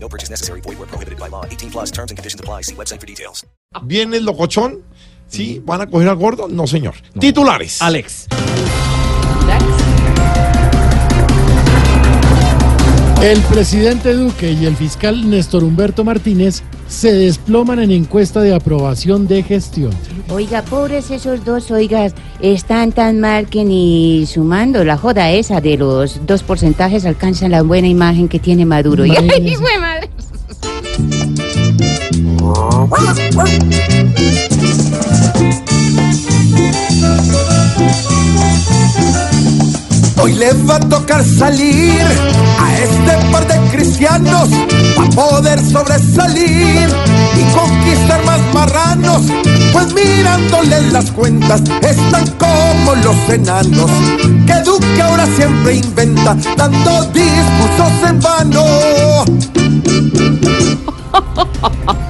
No purchase necessary. Void where prohibited by law. 18 plus terms and conditions apply. See website for details. ¿Viene el locochón? ¿Sí? ¿Van a coger al gordo? No, señor. Titulares. Alex. El presidente Duque y el fiscal Néstor Humberto Martínez se desploman en encuesta de aprobación de gestión. Oiga, pobres esos dos, oigas, están tan mal que ni sumando la joda esa de los dos porcentajes alcanzan la buena imagen que tiene Maduro. Y- Imagínese. ¡Ay, madre! Hoy le va a tocar salir a este par de cristianos para poder sobresalir y conquistar más marranos. Pues mirándoles las cuentas están como los enanos que Duque ahora siempre inventa dando discursos en vano.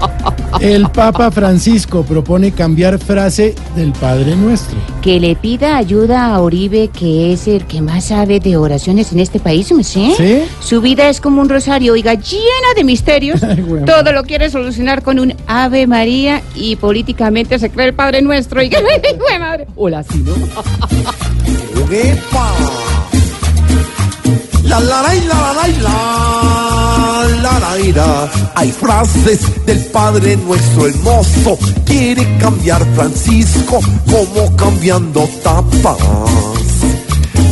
El Papa Francisco propone cambiar frase del Padre Nuestro. Que le pida ayuda a Oribe, que es el que más sabe de oraciones en este país, ¿me sé? ¿Sí? Su vida es como un rosario, oiga, llena de misterios. Ay. Todo lo quiere solucionar con un Ave María y políticamente se cree el Padre Nuestro. Oiga, ¡ay, güey, madre! Hola, sí, ¿no? ¡Epa! La la la la la la Hay frases del Padre Nuestro el mozo quiere cambiar Francisco como cambiando tapas.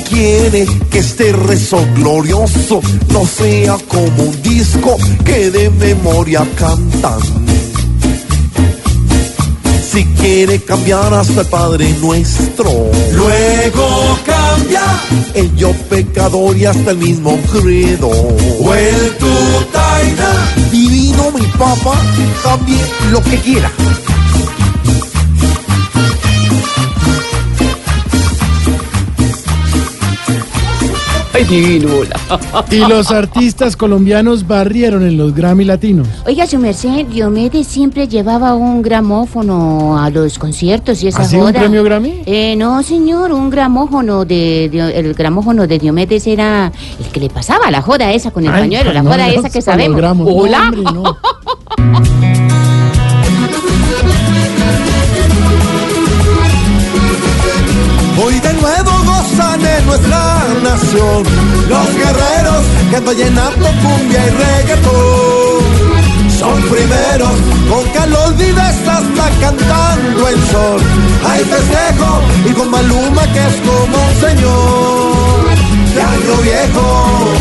Quiere que este rezo glorioso no sea como un disco que de memoria cantan. Si quiere cambiar hasta el Padre Nuestro, luego pecador y hasta el mismo credo. O el tutaina, divino mi papa, cambie lo que quiera. Ay, divino, hola. Y los artistas colombianos barrieron en los Grammy Latinos. Oiga, su merced, Diomedes siempre llevaba un gramófono a los conciertos y esa ¿Así un joda. premio Grammy? Eh, no, señor, un gramófono de, de- el gramófono de Diomedes era el que le pasaba la joda esa con el Ay, pañuelo, la no, joda no, esa que sabemos. gramos. No, Hola. hombre, no. los guerreros que andan llenando cumbia y reggaetón. Son primeros con calor vives hasta cantando el sol. Hay festejo y con Maluma que es como un señor de año viejo.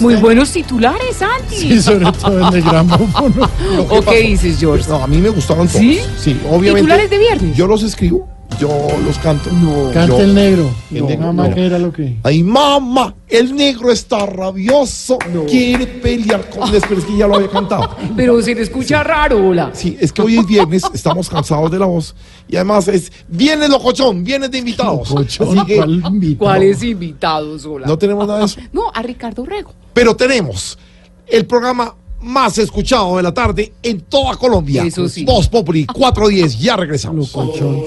Muy buenos titulares, Santi. Sí, sobre todo en el gramófono. ¿O qué dices, George? No, a mí me gustaron todos. ¿Sí? Sí, obviamente. ¿Titulares de viernes? Yo los escribo, yo los canto. No, Canta el negro. El No, negro, mamá, no. ¿qué era lo que? Ay, mamá, el negro está rabioso. Quiere pelear con Pero es que ya lo había cantado. Pero se le escucha raro, hola. Sí, es que hoy es viernes, estamos cansados de la voz. Y además es viernes locochón, viernes de invitados. Locochón, Así que ¿cuál invitado? ¿Cuáles invitados, hola? no tenemos nada de eso. No, a Ricardo Rego. Pero tenemos el programa más escuchado de la tarde en toda Colombia. Eso sí. Voz Populi 410, ya regresamos. Lucochón.